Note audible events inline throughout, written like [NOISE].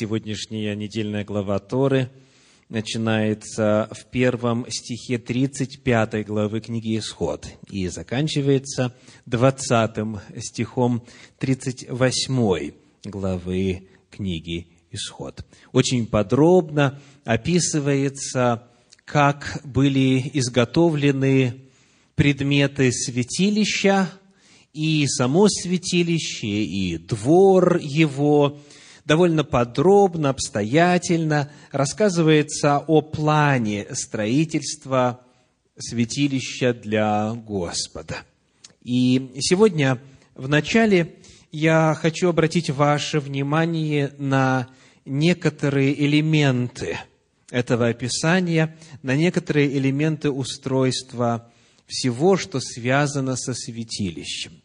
сегодняшняя недельная глава Торы начинается в первом стихе 35 главы книги «Исход» и заканчивается 20 стихом 38 главы книги «Исход». Очень подробно описывается, как были изготовлены предметы святилища, и само святилище, и двор его – довольно подробно, обстоятельно рассказывается о плане строительства святилища для Господа. И сегодня в начале я хочу обратить ваше внимание на некоторые элементы этого описания, на некоторые элементы устройства всего, что связано со святилищем.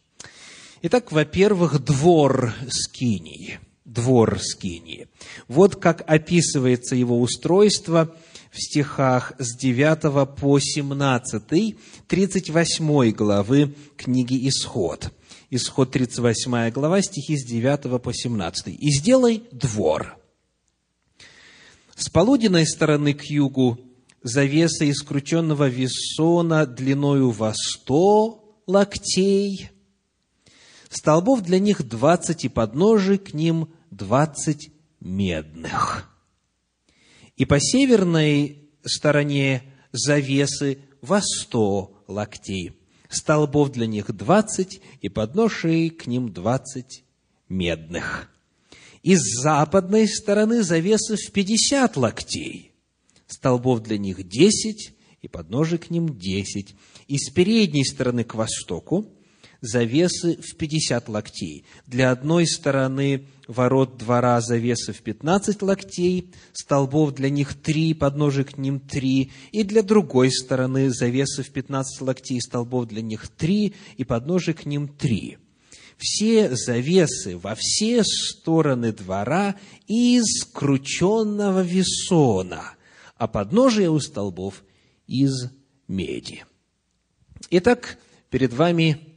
Итак, во-первых, двор Скинии – двор Скинии. Вот как описывается его устройство в стихах с 9 по 17, 38 главы книги «Исход». Исход 38 глава, стихи с 9 по 17. «И сделай двор. С полуденной стороны к югу завеса из крученного весона длиною во сто локтей, столбов для них двадцать и подножий к ним двадцать медных. И по северной стороне завесы во сто локтей. Столбов для них двадцать, и подношей к ним двадцать медных. И с западной стороны завесы в пятьдесят локтей. Столбов для них десять, и подножий к ним десять. И с передней стороны к востоку завесы в 50 локтей. Для одной стороны ворот двора завесы в 15 локтей, столбов для них три, подножий к ним три, и для другой стороны завесы в 15 локтей, столбов для них три, и подножий к ним три. Все завесы во все стороны двора из крученного весона, а подножие у столбов из меди. Итак, перед вами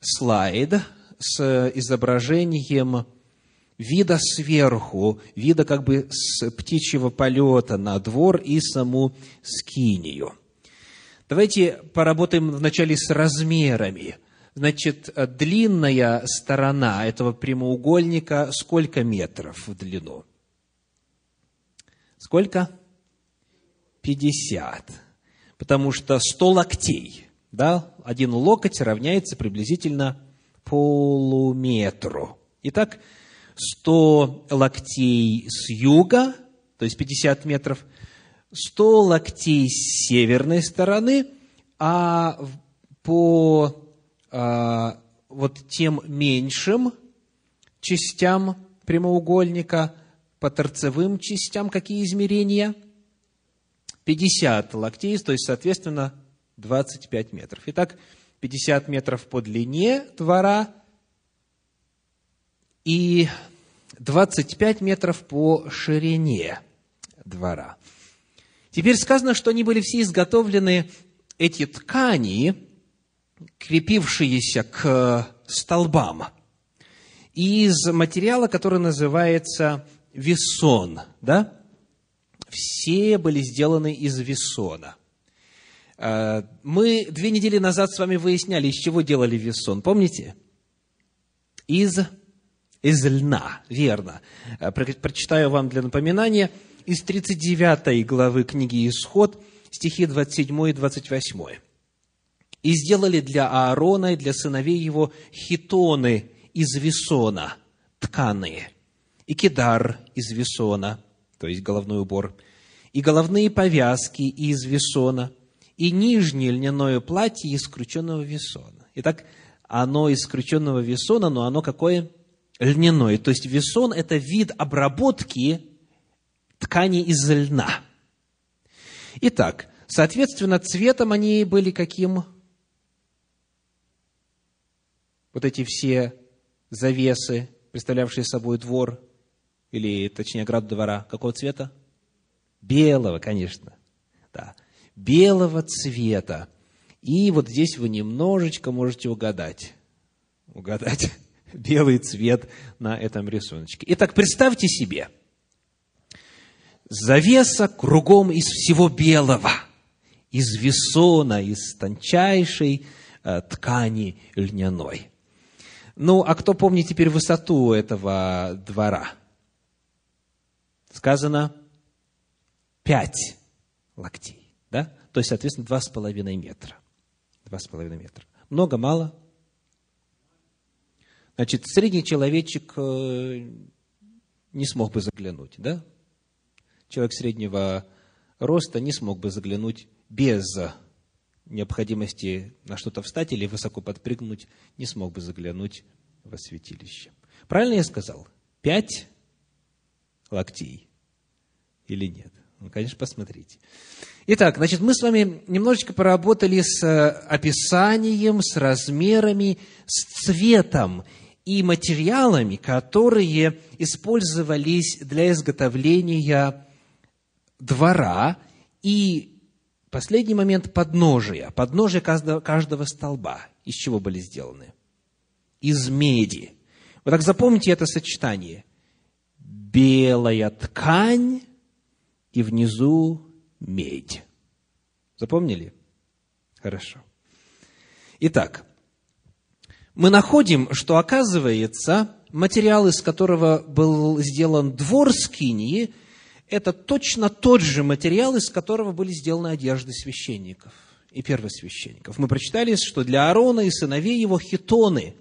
слайд с изображением вида сверху, вида как бы с птичьего полета на двор и саму скинию. Давайте поработаем вначале с размерами. Значит, длинная сторона этого прямоугольника сколько метров в длину? Сколько? 50. Потому что 100 локтей – да, один локоть равняется приблизительно полуметру. Итак, 100 локтей с юга, то есть 50 метров, 100 локтей с северной стороны, а по а, вот тем меньшим частям прямоугольника, по торцевым частям какие измерения? 50 локтей, то есть, соответственно, 25 метров. Итак, 50 метров по длине двора и 25 метров по ширине двора. Теперь сказано, что они были все изготовлены, эти ткани, крепившиеся к столбам, из материала, который называется весон, да? Все были сделаны из весона. Э, мы две недели назад с вами выясняли, из чего делали весон. Помните? Из, из льна, верно. Э, прочитаю вам для напоминания из 39 главы книги «Исход», стихи 27 и 28. «И сделали для Аарона и для сыновей его хитоны из весона, тканые, и кидар из весона, то есть головной убор, и головные повязки из весона – и нижнее льняное платье из крученного весона. Итак, оно из крученного весона, но оно какое? Льняное. То есть весон – это вид обработки ткани из льна. Итак, соответственно, цветом они были каким? Вот эти все завесы, представлявшие собой двор, или, точнее, ограду двора, какого цвета? Белого, конечно. Да белого цвета. И вот здесь вы немножечко можете угадать. Угадать [LAUGHS] белый цвет на этом рисунке. Итак, представьте себе, завеса кругом из всего белого, из весона, из тончайшей э, ткани льняной. Ну, а кто помнит теперь высоту этого двора? Сказано пять локтей, да? То есть, соответственно, два с половиной метра. Два с половиной метра. Много, мало? Значит, средний человечек э, не смог бы заглянуть, да? Человек среднего роста не смог бы заглянуть без необходимости на что-то встать или высоко подпрыгнуть, не смог бы заглянуть во святилище. Правильно я сказал? Пять локтей или нет? Ну, конечно, посмотрите. Итак, значит, мы с вами немножечко поработали с э, описанием, с размерами, с цветом и материалами, которые использовались для изготовления двора и последний момент подножия. Подножие каждого, каждого столба. Из чего были сделаны? Из меди. Вот так запомните это сочетание. Белая ткань и внизу медь. Запомнили? Хорошо. Итак, мы находим, что, оказывается, материал, из которого был сделан двор Скинии, это точно тот же материал, из которого были сделаны одежды священников и первосвященников. Мы прочитали, что для Аарона и сыновей его хитоны,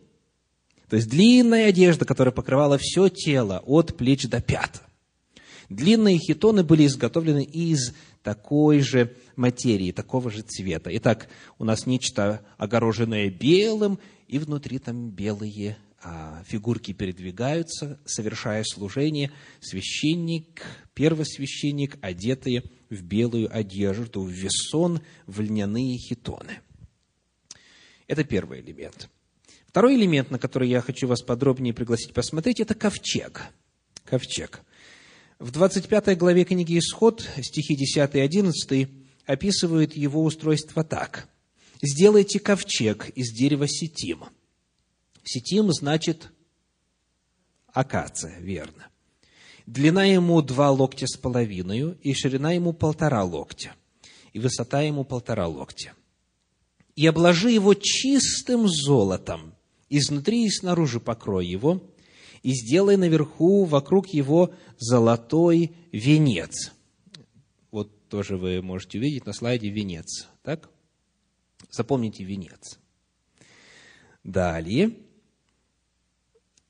то есть длинная одежда, которая покрывала все тело от плеч до пят. Длинные хитоны были изготовлены из такой же материи, такого же цвета. Итак, у нас нечто огороженное белым, и внутри там белые а, фигурки передвигаются, совершая служение. Священник, первосвященник, одетые в белую одежду, в весон, в льняные хитоны. Это первый элемент. Второй элемент, на который я хочу вас подробнее пригласить посмотреть, это ковчег. Ковчег. В 25 главе книги «Исход» стихи 10 и 11 описывают его устройство так. «Сделайте ковчег из дерева сетим». Сетим значит акация, верно. Длина ему два локтя с половиной, и ширина ему полтора локтя, и высота ему полтора локтя. И обложи его чистым золотом, изнутри и снаружи покрой его, и сделай наверху вокруг его золотой венец. Вот тоже вы можете увидеть на слайде венец. Так? Запомните венец. Далее.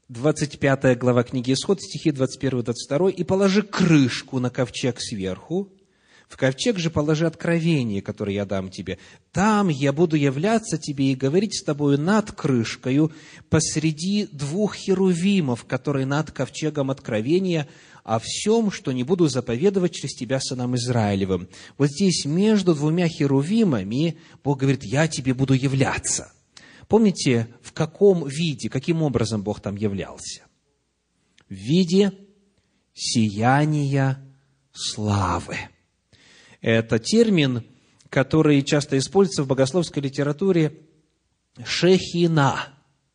25 глава книги Исход, стихи 21-22. «И положи крышку на ковчег сверху, в ковчег же положи откровение, которое я дам тебе. Там я буду являться тебе и говорить с тобою над крышкою посреди двух херувимов, которые над ковчегом откровения, о всем, что не буду заповедовать через тебя сынам Израилевым. Вот здесь между двумя херувимами Бог говорит, я тебе буду являться. Помните, в каком виде, каким образом Бог там являлся? В виде сияния славы. Это термин, который часто используется в богословской литературе шехина.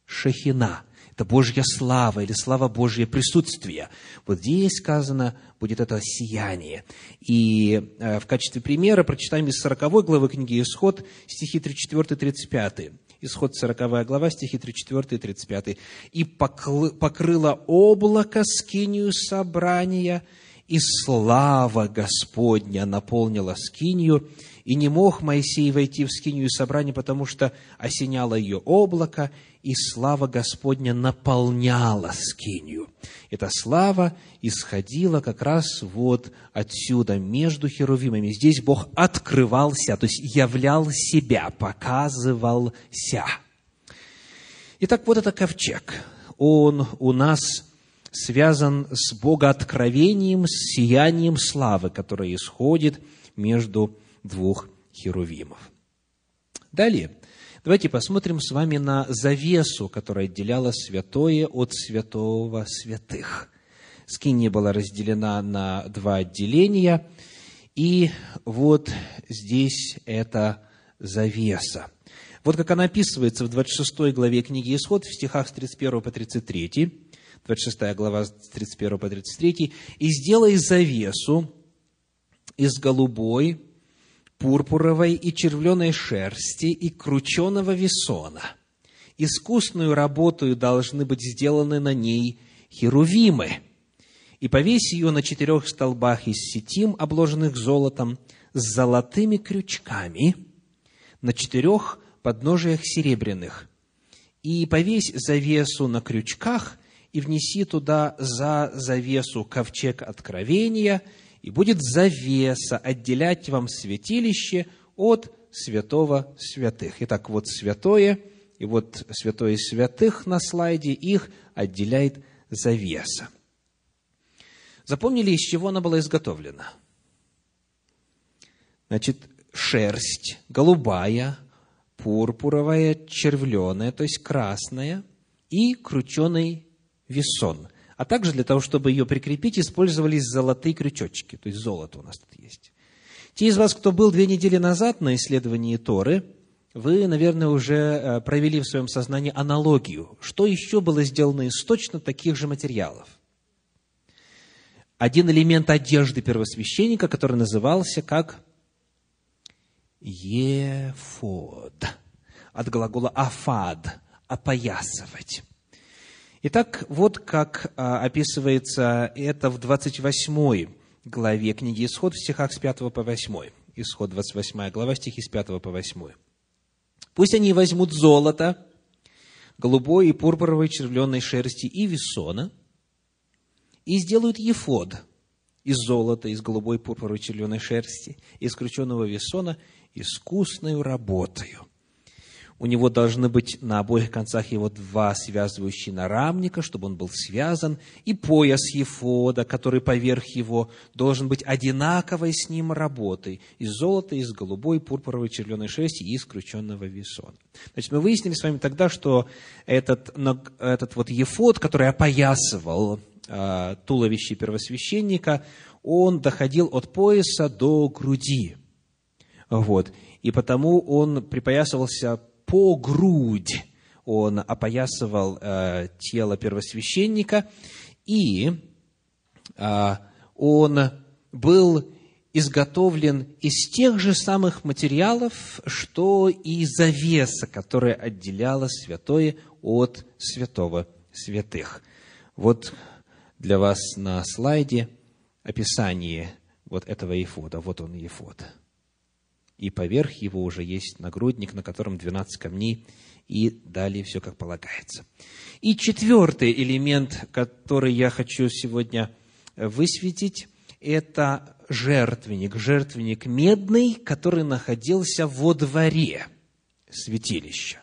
Шехина. Это Божья слава или слава Божье присутствие. Вот здесь сказано будет это сияние. И э, в качестве примера прочитаем из 40 главы книги Исход стихи 34-35. Исход 40 глава, стихи 34 и 35. «И покрыло облако скинию собрания, и слава Господня наполнила скинию, и не мог Моисей войти в скинию собрания, потому что осеняло ее облако, и слава Господня наполняла скинию. Эта слава исходила как раз вот отсюда, между херувимами. Здесь Бог открывался, то есть являл себя, показывался. Итак, вот это ковчег. Он у нас связан с богооткровением, с сиянием славы, которое исходит между двух херувимов. Далее, давайте посмотрим с вами на завесу, которая отделяла святое от святого святых. Скиния была разделена на два отделения, и вот здесь это завеса. Вот как она описывается в 26 главе книги Исход, в стихах с 31 по 33. 26 глава с 31 по 33, «И сделай завесу из голубой, пурпуровой и червленой шерсти и крученого весона. Искусную работу должны быть сделаны на ней херувимы. И повесь ее на четырех столбах из сетим, обложенных золотом, с золотыми крючками, на четырех подножиях серебряных. И повесь завесу на крючках, и внеси туда за завесу ковчег откровения – и будет завеса отделять вам святилище от святого святых. Итак, вот святое, и вот святое святых на слайде, их отделяет завеса. Запомнили, из чего она была изготовлена? Значит, шерсть голубая, пурпуровая, червленая, то есть красная, и крученый весон а также для того, чтобы ее прикрепить, использовались золотые крючочки, то есть золото у нас тут есть. Те из вас, кто был две недели назад на исследовании Торы, вы, наверное, уже э, провели в своем сознании аналогию. Что еще было сделано из точно таких же материалов? Один элемент одежды первосвященника, который назывался как ефод. От глагола афад – опоясывать. Итак, вот как а, описывается это в 28 главе книги Исход в стихах с 5 по 8. Исход 28 глава, стихи с 5 по 8. «Пусть они возьмут золото, голубой и пурпуровой червленой шерсти и весона, и сделают ефод из золота, из голубой пурпуровой червленой шерсти, из крученного весона, искусной работою» у него должны быть на обоих концах его два связывающие нарамника, чтобы он был связан, и пояс ефода, который поверх его должен быть одинаковой с ним работой, из золота, из голубой, пурпуровой, червленой шерсти и из крученного весона. Значит, мы выяснили с вами тогда, что этот, этот вот ефод, который опоясывал э, туловище первосвященника, он доходил от пояса до груди. Вот. И потому он припоясывался по грудь он опоясывал э, тело первосвященника, и э, он был изготовлен из тех же самых материалов, что и завеса, которая отделяла святое от святого святых. Вот для вас на слайде описание вот этого ефода. Вот он ефод и поверх его уже есть нагрудник, на котором 12 камней, и далее все как полагается. И четвертый элемент, который я хочу сегодня высветить, это жертвенник, жертвенник медный, который находился во дворе святилища.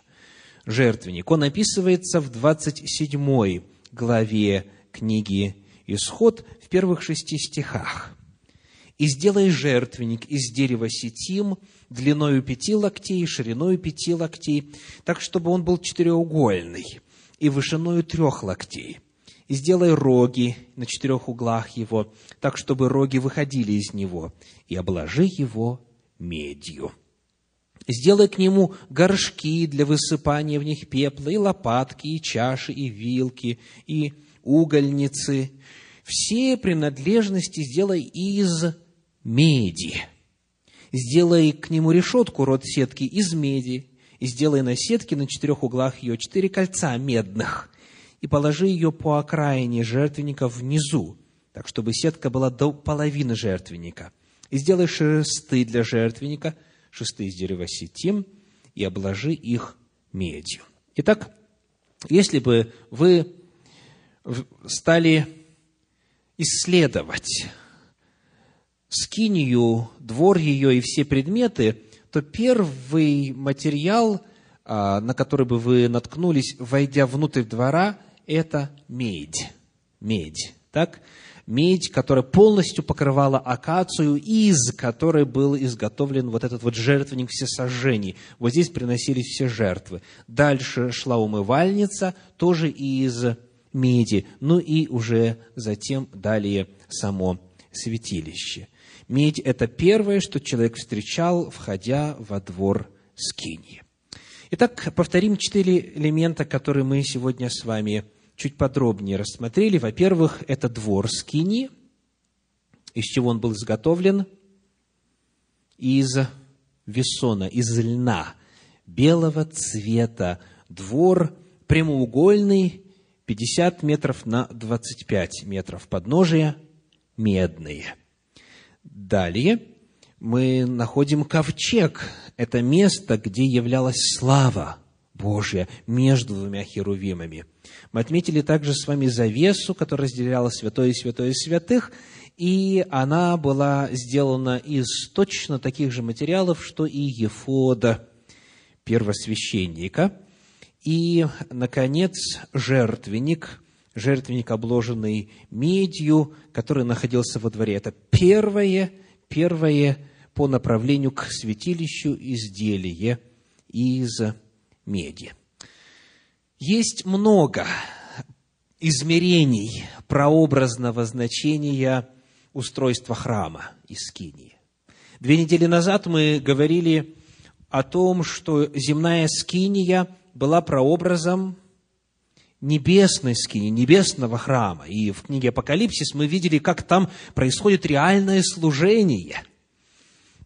Жертвенник. Он описывается в 27 главе книги Исход в первых шести стихах и сделай жертвенник из дерева сетим, длиною пяти локтей, шириною пяти локтей, так, чтобы он был четыреугольный, и вышиною трех локтей. И сделай роги на четырех углах его, так, чтобы роги выходили из него, и обложи его медью. Сделай к нему горшки для высыпания в них пепла, и лопатки, и чаши, и вилки, и угольницы. Все принадлежности сделай из меди. Сделай к нему решетку, рот сетки из меди, и сделай на сетке на четырех углах ее четыре кольца медных, и положи ее по окраине жертвенника внизу, так, чтобы сетка была до половины жертвенника. И сделай шесты для жертвенника, шесты из дерева сетим, и обложи их медью. Итак, если бы вы стали исследовать скинию, двор ее и все предметы, то первый материал, а, на который бы вы наткнулись, войдя внутрь двора, это медь. Медь. Так? Медь, которая полностью покрывала акацию, из которой был изготовлен вот этот вот жертвенник всесожжений. Вот здесь приносились все жертвы. Дальше шла умывальница, тоже из меди. Ну и уже затем далее само святилище. Медь – это первое, что человек встречал, входя во двор Скинии. Итак, повторим четыре элемента, которые мы сегодня с вами чуть подробнее рассмотрели. Во-первых, это двор Скинии, из чего он был изготовлен. из весона, из льна, белого цвета, двор прямоугольный, 50 метров на 25 метров, подножия медные. Далее мы находим ковчег. Это место, где являлась слава Божья между двумя херувимами. Мы отметили также с вами завесу, которая разделяла святое и святое святых, и она была сделана из точно таких же материалов, что и Ефода, первосвященника. И, наконец, жертвенник, жертвенник, обложенный медью, который находился во дворе. Это первое, первое по направлению к святилищу изделие из меди. Есть много измерений прообразного значения устройства храма из Скинии. Две недели назад мы говорили о том, что земная Скиния была прообразом небесной скини, небесного храма. И в книге Апокалипсис мы видели, как там происходит реальное служение.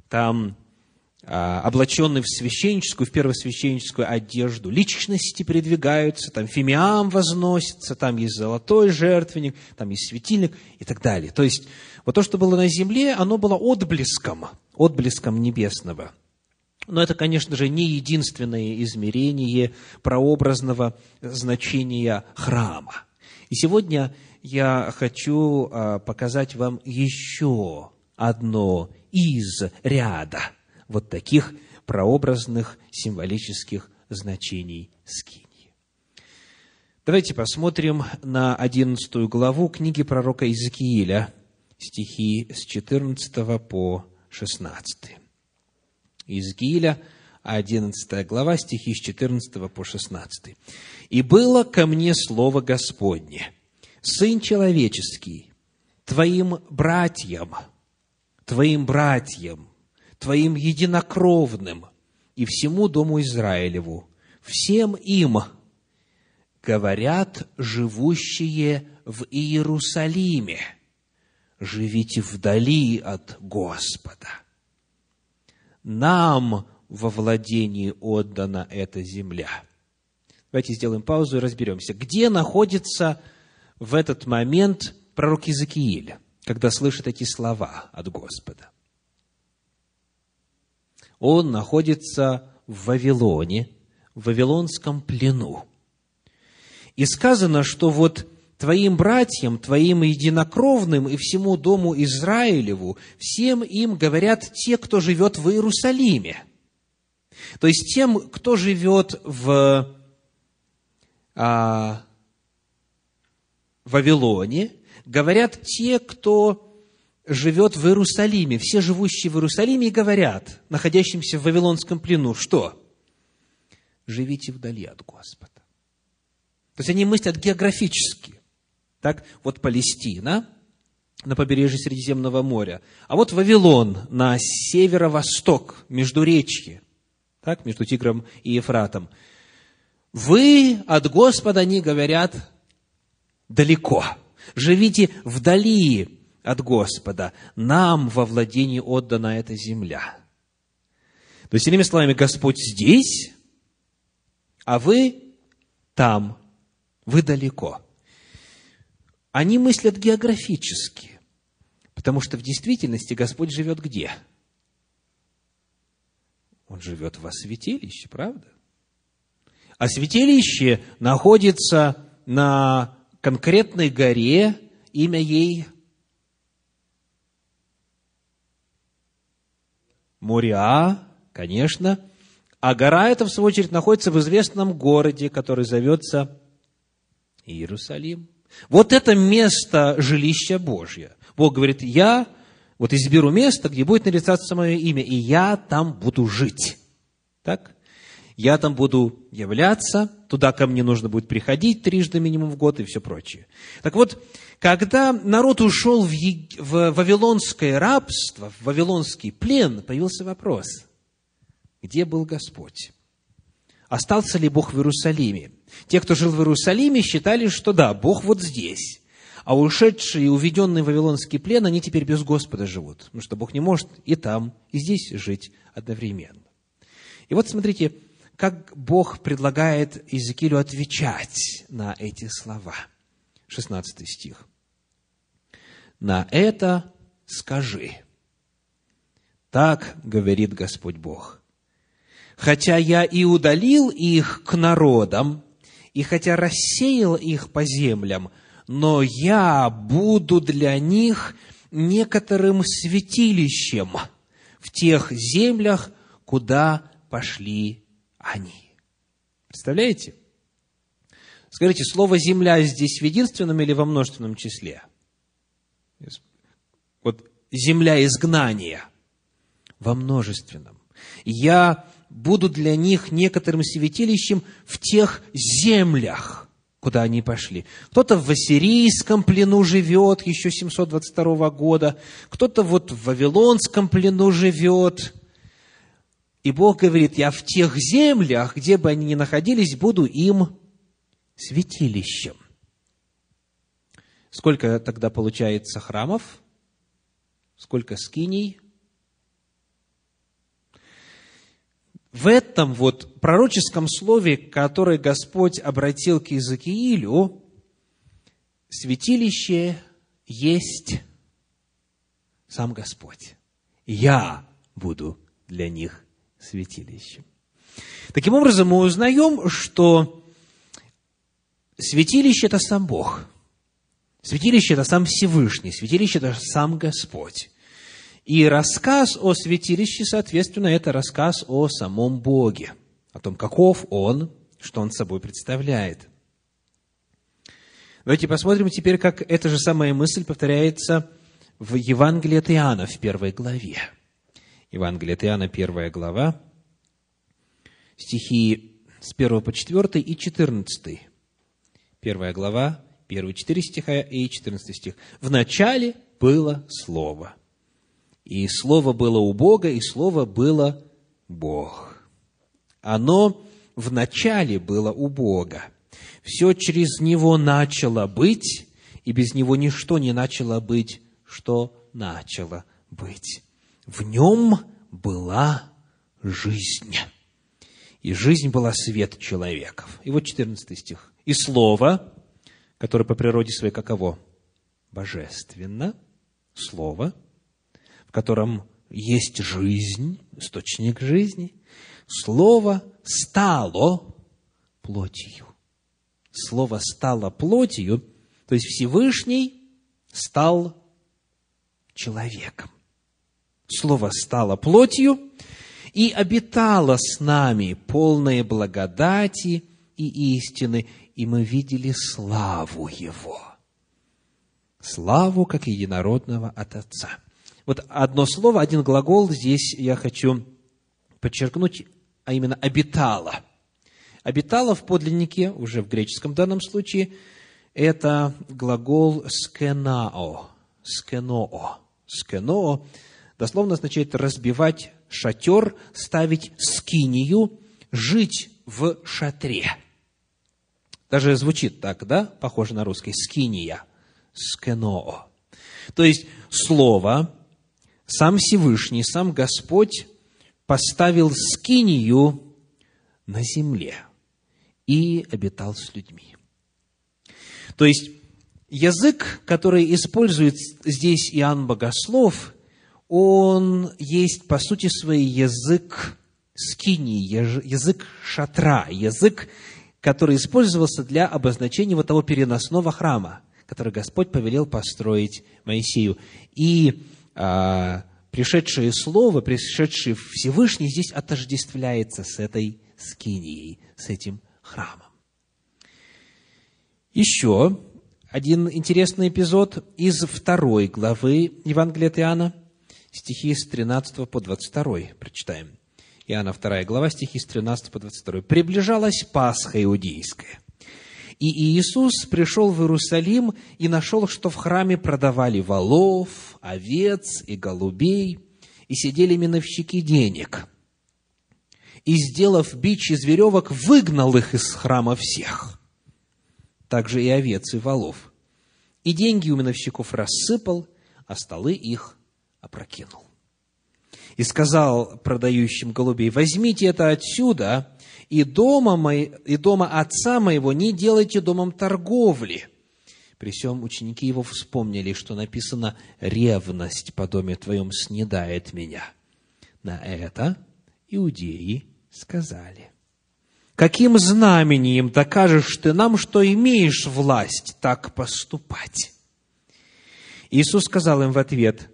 Там а, облаченные в священническую, в первосвященническую одежду, личности передвигаются, там фимиам возносится, там есть золотой жертвенник, там есть светильник и так далее. То есть, вот то, что было на земле, оно было отблеском, отблеском небесного. Но это, конечно же, не единственное измерение прообразного значения храма. И сегодня я хочу а, показать вам еще одно из ряда – вот таких прообразных символических значений скинии. Давайте посмотрим на одиннадцатую главу книги пророка Иезекииля, стихи с 14 по 16. Иезекииля, 11 глава, стихи с 14 по 16. «И было ко мне слово Господне, Сын человеческий, твоим братьям, твоим братьям, твоим единокровным и всему дому Израилеву, всем им, говорят живущие в Иерусалиме, живите вдали от Господа. Нам во владении отдана эта земля. Давайте сделаем паузу и разберемся. Где находится в этот момент пророк Иезекииль, когда слышит эти слова от Господа? он находится в Вавилоне, в Вавилонском плену. И сказано, что вот твоим братьям, твоим единокровным и всему дому Израилеву, всем им говорят те, кто живет в Иерусалиме. То есть тем, кто живет в а, Вавилоне, говорят те, кто живет в Иерусалиме, все живущие в Иерусалиме говорят, находящимся в Вавилонском плену, что? Живите вдали от Господа. То есть они мыслят географически. Так, вот Палестина на побережье Средиземного моря, а вот Вавилон на северо-восток, между речки, так, между Тигром и Ефратом. Вы от Господа, они говорят, далеко. Живите вдали от Господа. Нам во владении отдана эта земля. То есть, иными словами, Господь здесь, а вы там, вы далеко. Они мыслят географически, потому что в действительности Господь живет где? Он живет во святилище, правда? А святилище находится на конкретной горе, имя ей Мориа, конечно. А гора эта, в свою очередь, находится в известном городе, который зовется Иерусалим. Вот это место жилища Божье. Бог говорит, я вот изберу место, где будет нарицаться мое имя, и я там буду жить. Так? Я там буду являться, туда ко мне нужно будет приходить трижды минимум в год и все прочее. Так вот, когда народ ушел в, Ег... в вавилонское рабство, в вавилонский плен, появился вопрос, где был Господь? Остался ли Бог в Иерусалиме? Те, кто жил в Иерусалиме, считали, что да, Бог вот здесь. А ушедшие и уведенные в Вавилонский плен, они теперь без Господа живут, потому что Бог не может и там, и здесь жить одновременно. И вот смотрите, как Бог предлагает Иезекиилю отвечать на эти слова. 16 стих. «На это скажи, так говорит Господь Бог, хотя я и удалил их к народам, и хотя рассеял их по землям, но я буду для них некоторым святилищем в тех землях, куда пошли они. Представляете? Скажите, слово «земля» здесь в единственном или во множественном числе? Вот земля изгнания во множественном. Я буду для них некоторым святилищем в тех землях, куда они пошли. Кто-то в Ассирийском плену живет еще 722 года, кто-то вот в Вавилонском плену живет. И Бог говорит, я в тех землях, где бы они ни находились, буду им святилищем. Сколько тогда получается храмов? Сколько скиней? В этом вот пророческом слове, которое Господь обратил к Иезекиилю, святилище есть сам Господь. Я буду для них святилищем. Таким образом, мы узнаем, что святилище – это сам Бог. Святилище – это сам Всевышний. Святилище – это сам Господь. И рассказ о святилище, соответственно, это рассказ о самом Боге, о том, каков Он, что Он собой представляет. Давайте посмотрим теперь, как эта же самая мысль повторяется в Евангелии от Иоанна в первой главе. Евангелие от Иоанна, первая глава, стихи с 1 по 4 и 14. Первая глава, первые четыре стиха и 14 стих. «В начале было Слово, и Слово было у Бога, и Слово было Бог. Оно в начале было у Бога. Все через Него начало быть, и без Него ничто не начало быть, что начало быть. В Нем была жизнь. И жизнь была свет человеков. И вот 14 стих. И Слово, которое по природе своей каково? Божественно. Слово – котором есть жизнь, источник жизни, Слово стало плотью. Слово стало плотью, то есть Всевышний стал человеком. Слово стало плотью и обитало с нами полное благодати и истины, и мы видели славу Его. Славу, как единородного от Отца. Вот одно слово, один глагол здесь я хочу подчеркнуть, а именно «обитала». «Обитала» в подлиннике, уже в греческом данном случае, это глагол «скенао», «скеноо». «Скеноо» дословно означает разбивать шатер, ставить скинию, жить в шатре. Даже звучит так, да? Похоже на русский. Скиния. Скеноо. То есть, слово, сам Всевышний, сам Господь поставил скинию на земле и обитал с людьми. То есть, язык, который использует здесь Иоанн Богослов, он есть, по сути своей, язык скинии, язык шатра, язык, который использовался для обозначения вот того переносного храма, который Господь повелел построить Моисею. И пришедшее Слово, пришедший Всевышний здесь отождествляется с этой скинией, с этим храмом. Еще один интересный эпизод из второй главы Евангелия от Иоанна, стихи с 13 по 22. Прочитаем. Иоанна 2 глава, стихи с 13 по 22. «Приближалась Пасха иудейская, и Иисус пришел в Иерусалим и нашел, что в храме продавали волов, овец и голубей, и сидели миновщики денег. И, сделав бич из веревок, выгнал их из храма всех, также и овец и волов. и деньги у миновщиков рассыпал, а столы их опрокинул. И сказал продающим голубей, возьмите это отсюда, и дома, мой, и дома отца моего не делайте домом торговли. При всем ученики его вспомнили, что написано «ревность по доме твоем снедает меня». На это иудеи сказали, «Каким знамением докажешь ты нам, что имеешь власть так поступать?» Иисус сказал им в ответ,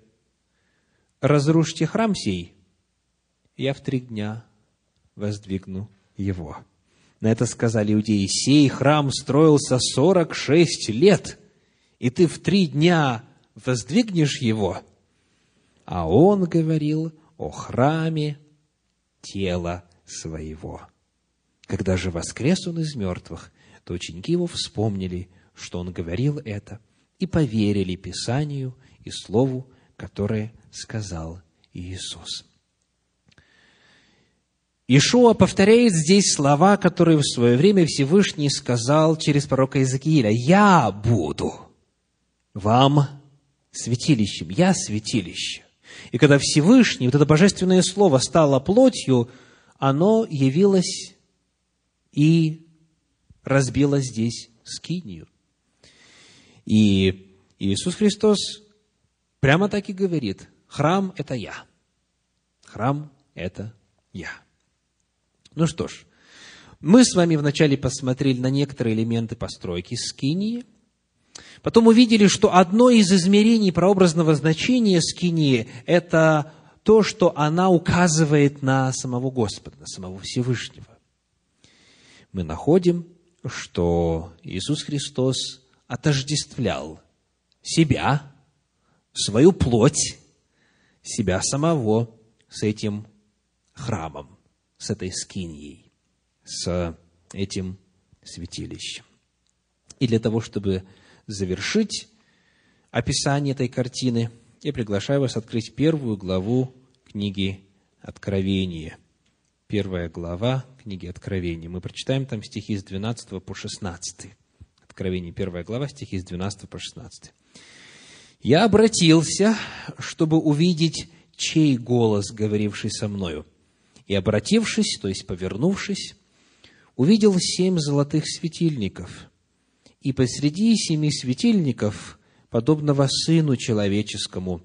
«Разрушьте храм сей, я в три дня воздвигну его». На это сказали иудеи, «Сей храм строился сорок шесть лет, и ты в три дня воздвигнешь его?» А он говорил о храме тела своего. Когда же воскрес он из мертвых, то ученики его вспомнили, что он говорил это, и поверили Писанию и Слову, которое сказал Иисус. Ишуа повторяет здесь слова, которые в свое время Всевышний сказал через пророка Иезекииля. «Я буду вам святилищем, я святилище». И когда Всевышний, вот это божественное слово стало плотью, оно явилось и разбило здесь скинию. И Иисус Христос прямо так и говорит, храм – это я. Храм – это я. Ну что ж, мы с вами вначале посмотрели на некоторые элементы постройки скинии, потом увидели, что одно из измерений прообразного значения скинии – это то, что она указывает на самого Господа, на самого Всевышнего. Мы находим, что Иисус Христос отождествлял себя, свою плоть, себя самого с этим храмом, с этой скиньей, с этим святилищем. И для того, чтобы завершить описание этой картины, я приглашаю вас открыть первую главу книги Откровения. Первая глава книги Откровения. Мы прочитаем там стихи с 12 по 16. Откровение, первая глава, стихи с 12 по 16. «Я обратился, чтобы увидеть, чей голос, говоривший со мною. И, обратившись, то есть повернувшись, увидел семь золотых светильников, и посреди семи светильников, подобного Сыну Человеческому,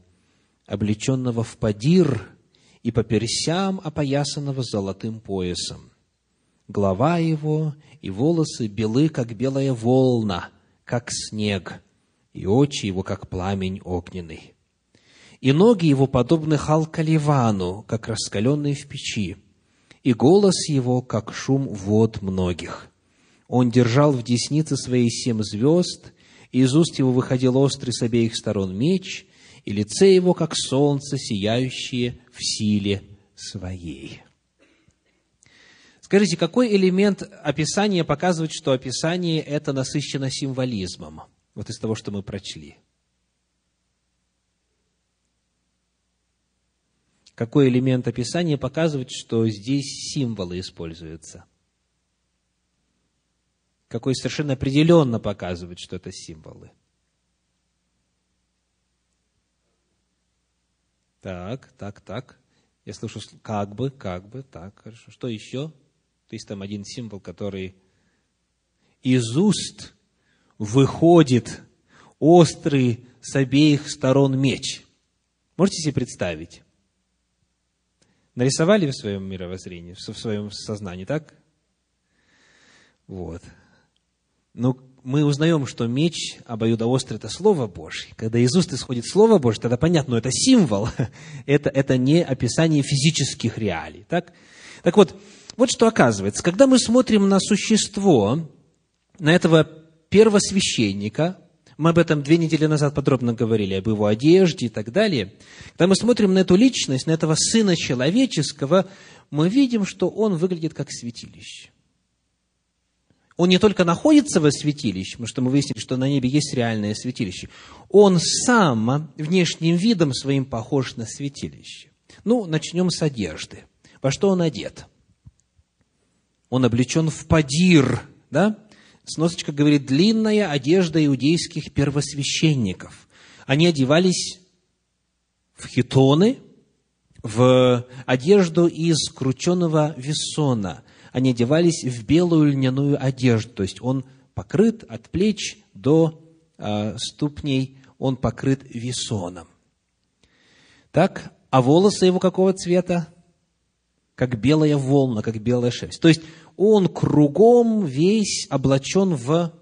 облеченного в падир и по персям опоясанного золотым поясом. Голова его и волосы белы, как белая волна, как снег, и очи его, как пламень огненный. И ноги его подобны халкаливану, как раскаленные в печи, и голос его, как шум вод многих. Он держал в деснице своей семь звезд, и из уст его выходил острый с обеих сторон меч, и лице его, как солнце, сияющее в силе своей. Скажите, какой элемент описания показывает, что описание это насыщено символизмом? Вот из того, что мы прочли. Какой элемент описания показывает, что здесь символы используются? Какой совершенно определенно показывает, что это символы? Так, так, так. Я слышу как бы, как бы, так, хорошо. Что еще? То есть там один символ, который из уст выходит острый с обеих сторон меч. Можете себе представить? Нарисовали в своем мировоззрении, в своем сознании, так? Вот. Ну, мы узнаем, что меч обоюдоострый – это Слово Божье. Когда из уст исходит Слово Божье, тогда понятно, но это символ, [LAUGHS] это, это не описание физических реалий. Так? так вот, вот что оказывается. Когда мы смотрим на существо, на этого первосвященника, мы об этом две недели назад подробно говорили, об его одежде и так далее. Когда мы смотрим на эту личность, на этого Сына Человеческого, мы видим, что он выглядит как святилище он не только находится во святилище, потому что мы выяснили, что на небе есть реальное святилище, он сам внешним видом своим похож на святилище. Ну, начнем с одежды. Во что он одет? Он облечен в падир, да? Сносочка говорит, длинная одежда иудейских первосвященников. Они одевались в хитоны, в одежду из крученного весона. Они одевались в белую льняную одежду, то есть он покрыт от плеч до э, ступней, он покрыт весоном. Так, а волосы его какого цвета? Как белая волна, как белая шерсть. То есть он кругом весь облачен в,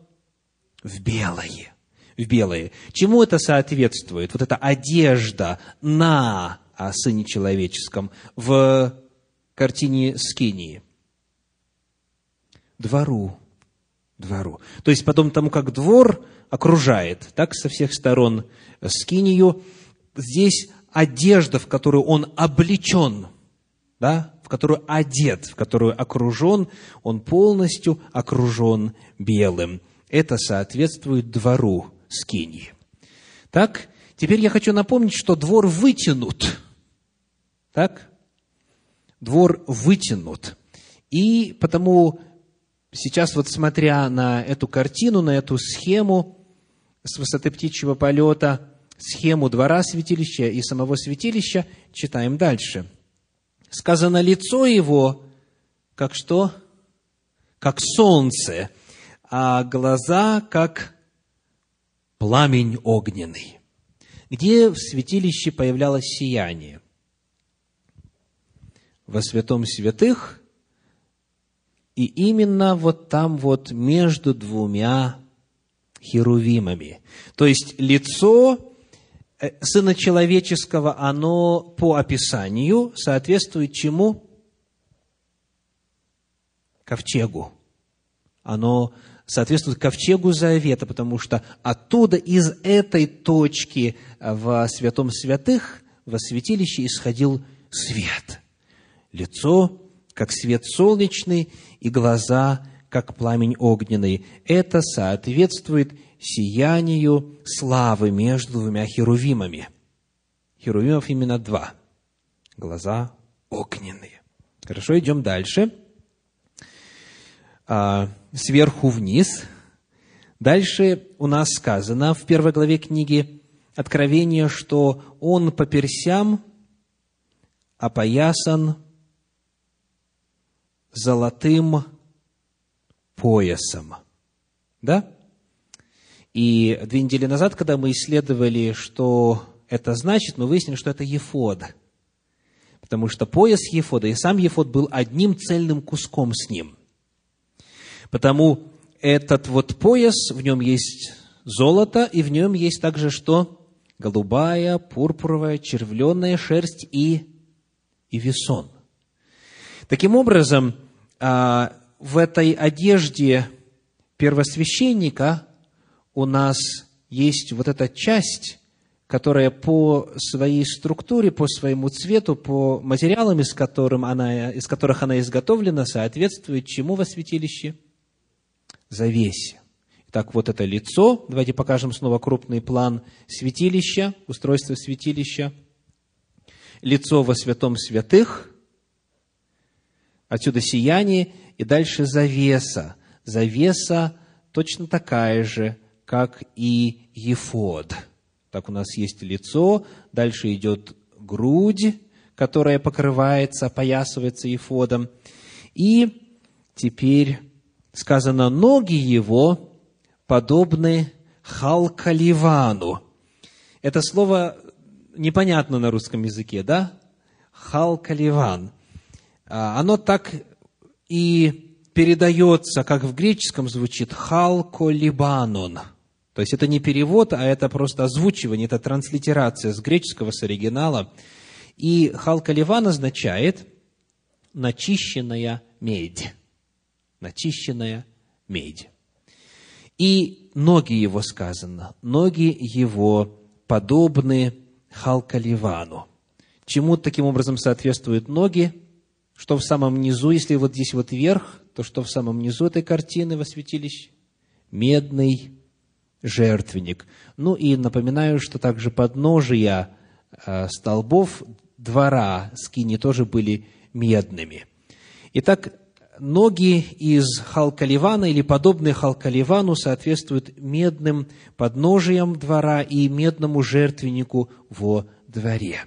в белое. В белое. Чему это соответствует? Вот эта одежда на о Сыне Человеческом в картине Скинии? Двору. Двору. То есть, потом тому, как двор окружает, так, со всех сторон Скинию, здесь одежда, в которую он облечен, да, в которую одет, в которую окружен, он полностью окружен белым. Это соответствует двору Скинии. Так, теперь я хочу напомнить, что двор вытянут. Так? Двор вытянут. И потому сейчас вот смотря на эту картину, на эту схему с высоты птичьего полета, схему двора святилища и самого святилища, читаем дальше. Сказано, лицо его, как что? Как солнце, а глаза, как пламень огненный. Где в святилище появлялось сияние? Во святом святых, и именно вот там вот между двумя херувимами. То есть лицо Сына Человеческого, оно по описанию соответствует чему? Ковчегу. Оно соответствует ковчегу Завета, потому что оттуда, из этой точки в святом святых, во святилище исходил свет. Лицо, как свет солнечный, и глаза, как пламень огненный. Это соответствует сиянию славы между двумя херувимами. Херувимов именно два. Глаза огненные. Хорошо, идем дальше. А, сверху вниз. Дальше у нас сказано в первой главе книги Откровение, что он по персям опоясан золотым поясом. Да? И две недели назад, когда мы исследовали, что это значит, мы выяснили, что это ефод. Потому что пояс ефода и сам ефод был одним цельным куском с ним. Потому этот вот пояс, в нем есть золото, и в нем есть также что? Голубая, пурпуровая, червленая шерсть и, и весон. Таким образом, а, в этой одежде первосвященника у нас есть вот эта часть, которая по своей структуре, по своему цвету, по материалам, из, которым она, из которых она изготовлена, соответствует чему во святилище? Завесе. Так вот это лицо, давайте покажем снова крупный план святилища, устройство святилища. Лицо во святом святых, отсюда сияние, и дальше завеса. Завеса точно такая же, как и ефод. Так у нас есть лицо, дальше идет грудь, которая покрывается, опоясывается ефодом. И теперь сказано, ноги его подобны халкаливану. Это слово непонятно на русском языке, да? Халкаливан. А, оно так и передается, как в греческом звучит, халколибанон – то есть это не перевод, а это просто озвучивание, это транслитерация с греческого, с оригинала. И халкаливан означает начищенная медь. Начищенная медь. И ноги его сказано, ноги его подобны халкаливану. Чему таким образом соответствуют ноги? Что в самом низу, если вот здесь вот вверх, то что в самом низу этой картины во святилище? Медный жертвенник. Ну и напоминаю, что также подножия э, столбов двора скини тоже были медными. Итак, ноги из халкаливана или подобные халкаливану соответствуют медным подножиям двора и медному жертвеннику во дворе.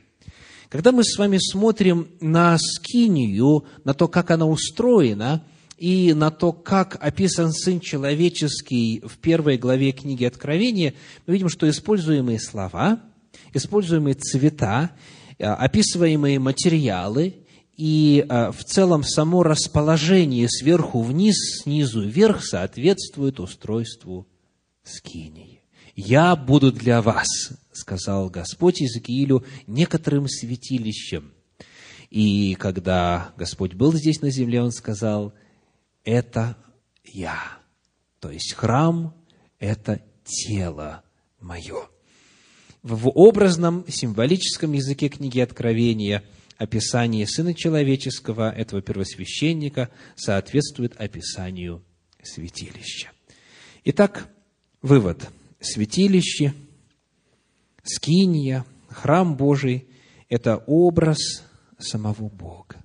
Когда мы с вами смотрим на скинию, на то, как она устроена, и на то, как описан Сын Человеческий в первой главе книги Откровения, мы видим, что используемые слова, используемые цвета, э, описываемые материалы и э, в целом само расположение сверху вниз, снизу вверх соответствует устройству скинии. «Я буду для вас», — сказал Господь Иезекиилю, — «некоторым святилищем». И когда Господь был здесь на земле, Он сказал, «Это я». То есть храм – это тело мое. В образном, символическом языке книги Откровения – описание Сына Человеческого, этого первосвященника, соответствует описанию святилища. Итак, вывод. Святилище, скиния, храм Божий – это образ самого Бога.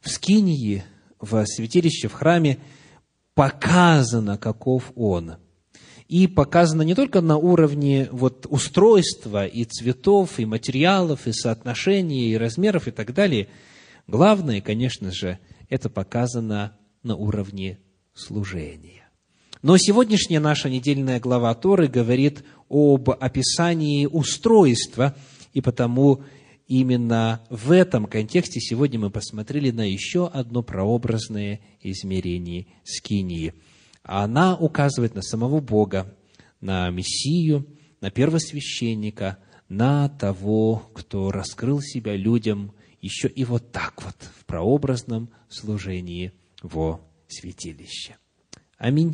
В скинии, в святилище, в храме показано, каков Он – и показано не только на уровне вот устройства и цветов, и материалов, и соотношений, и размеров, и так далее. Главное, конечно же, это показано на уровне служения. Но сегодняшняя наша недельная глава Торы говорит об описании устройства, и потому именно в этом контексте сегодня мы посмотрели на еще одно прообразное измерение скинии – она указывает на самого Бога, на Мессию, на первосвященника, на того, кто раскрыл себя людям еще и вот так вот в прообразном служении во святилище. Аминь.